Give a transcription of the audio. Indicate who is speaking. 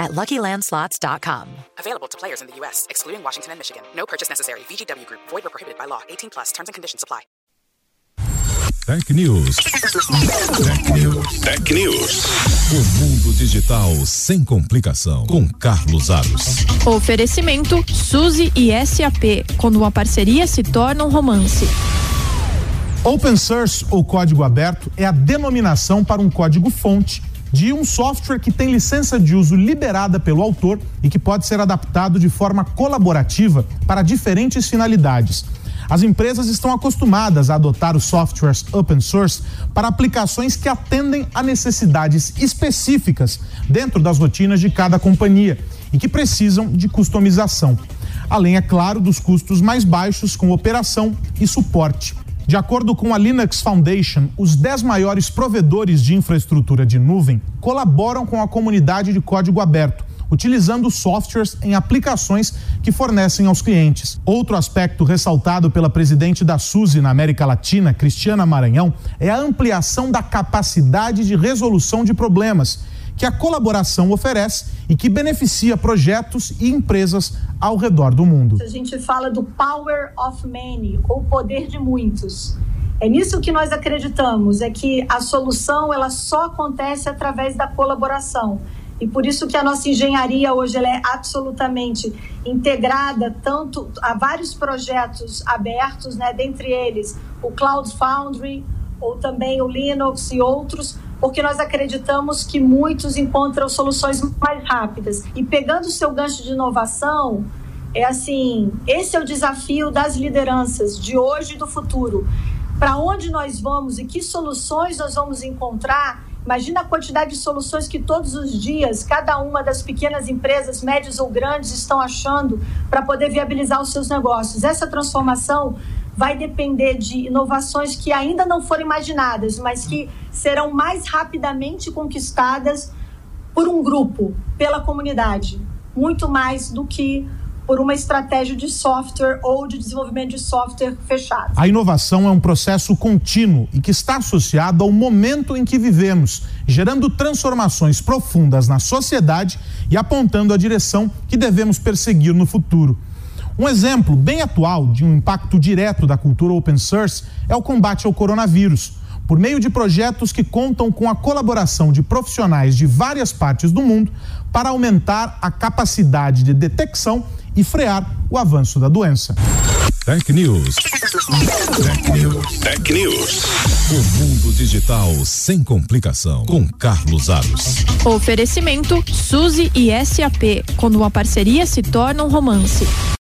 Speaker 1: at LuckyLandSlots.com.
Speaker 2: Available to players in the U.S., excluding Washington and Michigan. No purchase necessary. VGW Group. Void or prohibited by law. 18 plus. Terms and conditions apply.
Speaker 3: Tech News. Tech News.
Speaker 4: Tech News.
Speaker 3: O mundo digital sem complicação. Com Carlos Aros.
Speaker 5: Oferecimento Suzy e SAP. Quando uma parceria se torna um romance.
Speaker 6: Open Source ou código aberto é a denominação para um código-fonte de um software que tem licença de uso liberada pelo autor e que pode ser adaptado de forma colaborativa para diferentes finalidades. As empresas estão acostumadas a adotar os softwares open source para aplicações que atendem a necessidades específicas dentro das rotinas de cada companhia e que precisam de customização. Além, é claro, dos custos mais baixos com operação e suporte. De acordo com a Linux Foundation, os 10 maiores provedores de infraestrutura de nuvem colaboram com a comunidade de código aberto, utilizando softwares em aplicações que fornecem aos clientes. Outro aspecto ressaltado pela presidente da SUSE na América Latina, Cristiana Maranhão, é a ampliação da capacidade de resolução de problemas que a colaboração oferece e que beneficia projetos e empresas ao redor do mundo.
Speaker 7: A gente fala do power of many, ou poder de muitos. É nisso que nós acreditamos, é que a solução ela só acontece através da colaboração. E por isso que a nossa engenharia hoje ela é absolutamente integrada tanto a vários projetos abertos, né, dentre eles o Cloud Foundry ou também o Linux e outros, porque nós acreditamos que muitos encontram soluções mais rápidas. E pegando o seu gancho de inovação, é assim, esse é o desafio das lideranças de hoje e do futuro. Para onde nós vamos e que soluções nós vamos encontrar? Imagina a quantidade de soluções que todos os dias cada uma das pequenas empresas, médias ou grandes, estão achando para poder viabilizar os seus negócios. Essa transformação vai depender de inovações que ainda não foram imaginadas, mas que serão mais rapidamente conquistadas por um grupo, pela comunidade, muito mais do que por uma estratégia de software ou de desenvolvimento de software fechado.
Speaker 6: A inovação é um processo contínuo e que está associado ao momento em que vivemos, gerando transformações profundas na sociedade e apontando a direção que devemos perseguir no futuro. Um exemplo bem atual de um impacto direto da cultura open source é o combate ao coronavírus. Por meio de projetos que contam com a colaboração de profissionais de várias partes do mundo para aumentar a capacidade de detecção e frear o avanço da doença.
Speaker 3: Tech News. Tech News.
Speaker 4: Tech News.
Speaker 3: O mundo digital sem complicação. Com Carlos Aros.
Speaker 5: Oferecimento Suzy e SAP. Quando uma parceria se torna um romance.